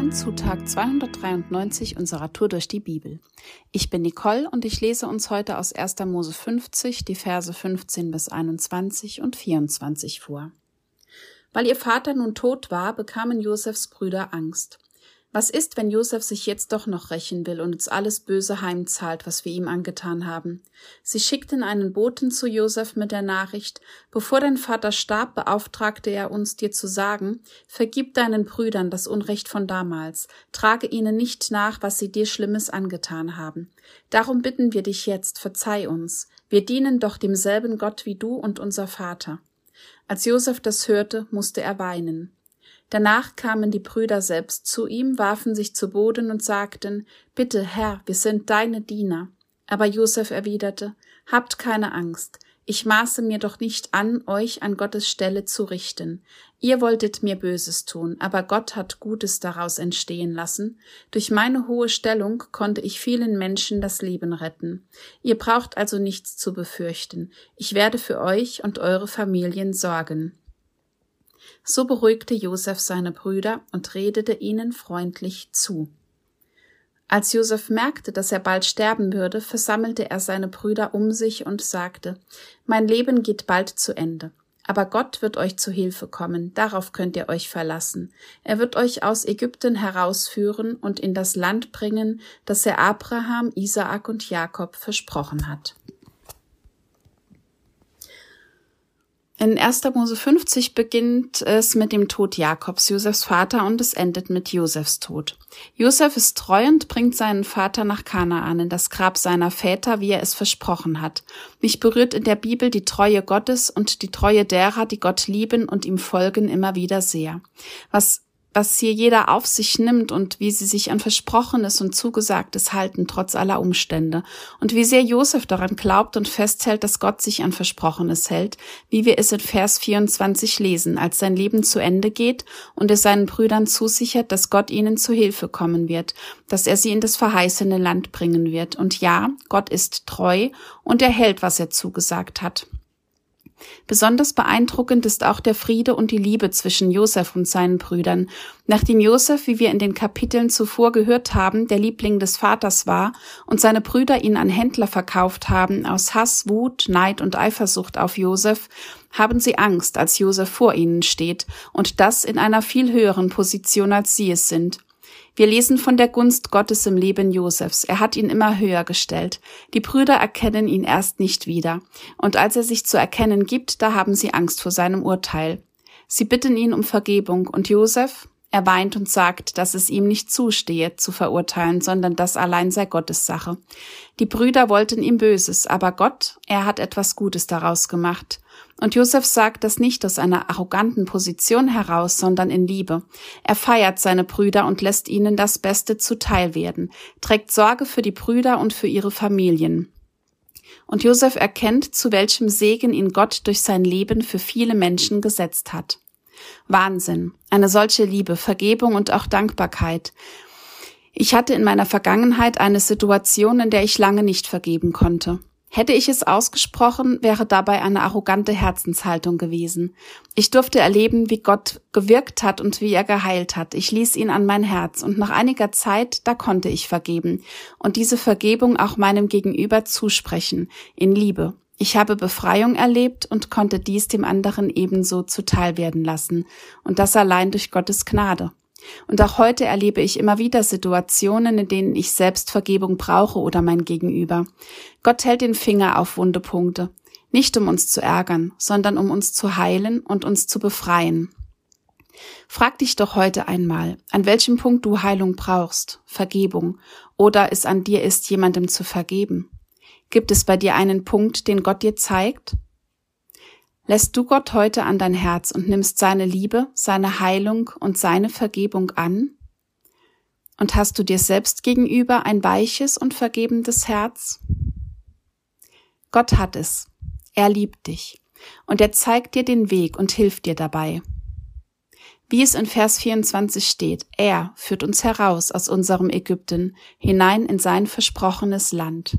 Willkommen zu Tag 293 unserer Tour durch die Bibel. Ich bin Nicole und ich lese uns heute aus 1. Mose 50 die Verse 15 bis 21 und 24 vor. Weil ihr Vater nun tot war, bekamen Josefs Brüder Angst. Was ist, wenn Josef sich jetzt doch noch rächen will und uns alles Böse heimzahlt, was wir ihm angetan haben? Sie schickten einen Boten zu Josef mit der Nachricht, bevor dein Vater starb, beauftragte er uns, dir zu sagen, vergib deinen Brüdern das Unrecht von damals, trage ihnen nicht nach, was sie dir Schlimmes angetan haben. Darum bitten wir dich jetzt, verzeih uns. Wir dienen doch demselben Gott wie du und unser Vater. Als Josef das hörte, musste er weinen. Danach kamen die Brüder selbst zu ihm, warfen sich zu Boden und sagten, Bitte, Herr, wir sind deine Diener. Aber Josef erwiderte, Habt keine Angst, ich maße mir doch nicht an, euch an Gottes Stelle zu richten. Ihr wolltet mir Böses tun, aber Gott hat Gutes daraus entstehen lassen. Durch meine hohe Stellung konnte ich vielen Menschen das Leben retten. Ihr braucht also nichts zu befürchten. Ich werde für euch und eure Familien sorgen. So beruhigte Josef seine Brüder und redete ihnen freundlich zu. Als Josef merkte, dass er bald sterben würde, versammelte er seine Brüder um sich und sagte, Mein Leben geht bald zu Ende. Aber Gott wird euch zu Hilfe kommen, darauf könnt ihr euch verlassen. Er wird euch aus Ägypten herausführen und in das Land bringen, das er Abraham, Isaak und Jakob versprochen hat. In 1. Mose 50 beginnt es mit dem Tod Jakobs, Josefs Vater, und es endet mit Josefs Tod. Josef ist treu und bringt seinen Vater nach Kanaan in das Grab seiner Väter, wie er es versprochen hat. Mich berührt in der Bibel die Treue Gottes und die Treue derer, die Gott lieben und ihm folgen, immer wieder sehr. Was was hier jeder auf sich nimmt und wie sie sich an Versprochenes und Zugesagtes halten, trotz aller Umstände. Und wie sehr Josef daran glaubt und festhält, dass Gott sich an Versprochenes hält, wie wir es in Vers 24 lesen, als sein Leben zu Ende geht und er seinen Brüdern zusichert, dass Gott ihnen zu Hilfe kommen wird, dass er sie in das verheißene Land bringen wird. Und ja, Gott ist treu und er hält, was er zugesagt hat. Besonders beeindruckend ist auch der Friede und die Liebe zwischen Josef und seinen Brüdern. Nachdem Josef, wie wir in den Kapiteln zuvor gehört haben, der Liebling des Vaters war und seine Brüder ihn an Händler verkauft haben, aus Hass, Wut, Neid und Eifersucht auf Josef, haben sie Angst, als Josef vor ihnen steht, und das in einer viel höheren Position, als sie es sind. Wir lesen von der Gunst Gottes im Leben Josefs. Er hat ihn immer höher gestellt. Die Brüder erkennen ihn erst nicht wieder. Und als er sich zu erkennen gibt, da haben sie Angst vor seinem Urteil. Sie bitten ihn um Vergebung und Josef, er weint und sagt, dass es ihm nicht zustehe, zu verurteilen, sondern das allein sei Gottes Sache. Die Brüder wollten ihm Böses, aber Gott, er hat etwas Gutes daraus gemacht. Und Josef sagt das nicht aus einer arroganten Position heraus, sondern in Liebe. Er feiert seine Brüder und lässt ihnen das Beste zuteil werden, trägt Sorge für die Brüder und für ihre Familien. Und Josef erkennt, zu welchem Segen ihn Gott durch sein Leben für viele Menschen gesetzt hat. Wahnsinn. Eine solche Liebe, Vergebung und auch Dankbarkeit. Ich hatte in meiner Vergangenheit eine Situation, in der ich lange nicht vergeben konnte. Hätte ich es ausgesprochen, wäre dabei eine arrogante Herzenshaltung gewesen. Ich durfte erleben, wie Gott gewirkt hat und wie er geheilt hat. Ich ließ ihn an mein Herz und nach einiger Zeit, da konnte ich vergeben und diese Vergebung auch meinem Gegenüber zusprechen, in Liebe. Ich habe Befreiung erlebt und konnte dies dem anderen ebenso zuteil werden lassen, und das allein durch Gottes Gnade. Und auch heute erlebe ich immer wieder Situationen, in denen ich selbst Vergebung brauche oder mein Gegenüber. Gott hält den Finger auf Wundepunkte, nicht um uns zu ärgern, sondern um uns zu heilen und uns zu befreien. Frag dich doch heute einmal, an welchem Punkt du Heilung brauchst, Vergebung, oder es an dir ist, jemandem zu vergeben. Gibt es bei dir einen Punkt, den Gott dir zeigt? Lässt du Gott heute an dein Herz und nimmst seine Liebe, seine Heilung und seine Vergebung an? Und hast du dir selbst gegenüber ein weiches und vergebendes Herz? Gott hat es. Er liebt dich. Und er zeigt dir den Weg und hilft dir dabei. Wie es in Vers 24 steht, er führt uns heraus aus unserem Ägypten hinein in sein versprochenes Land.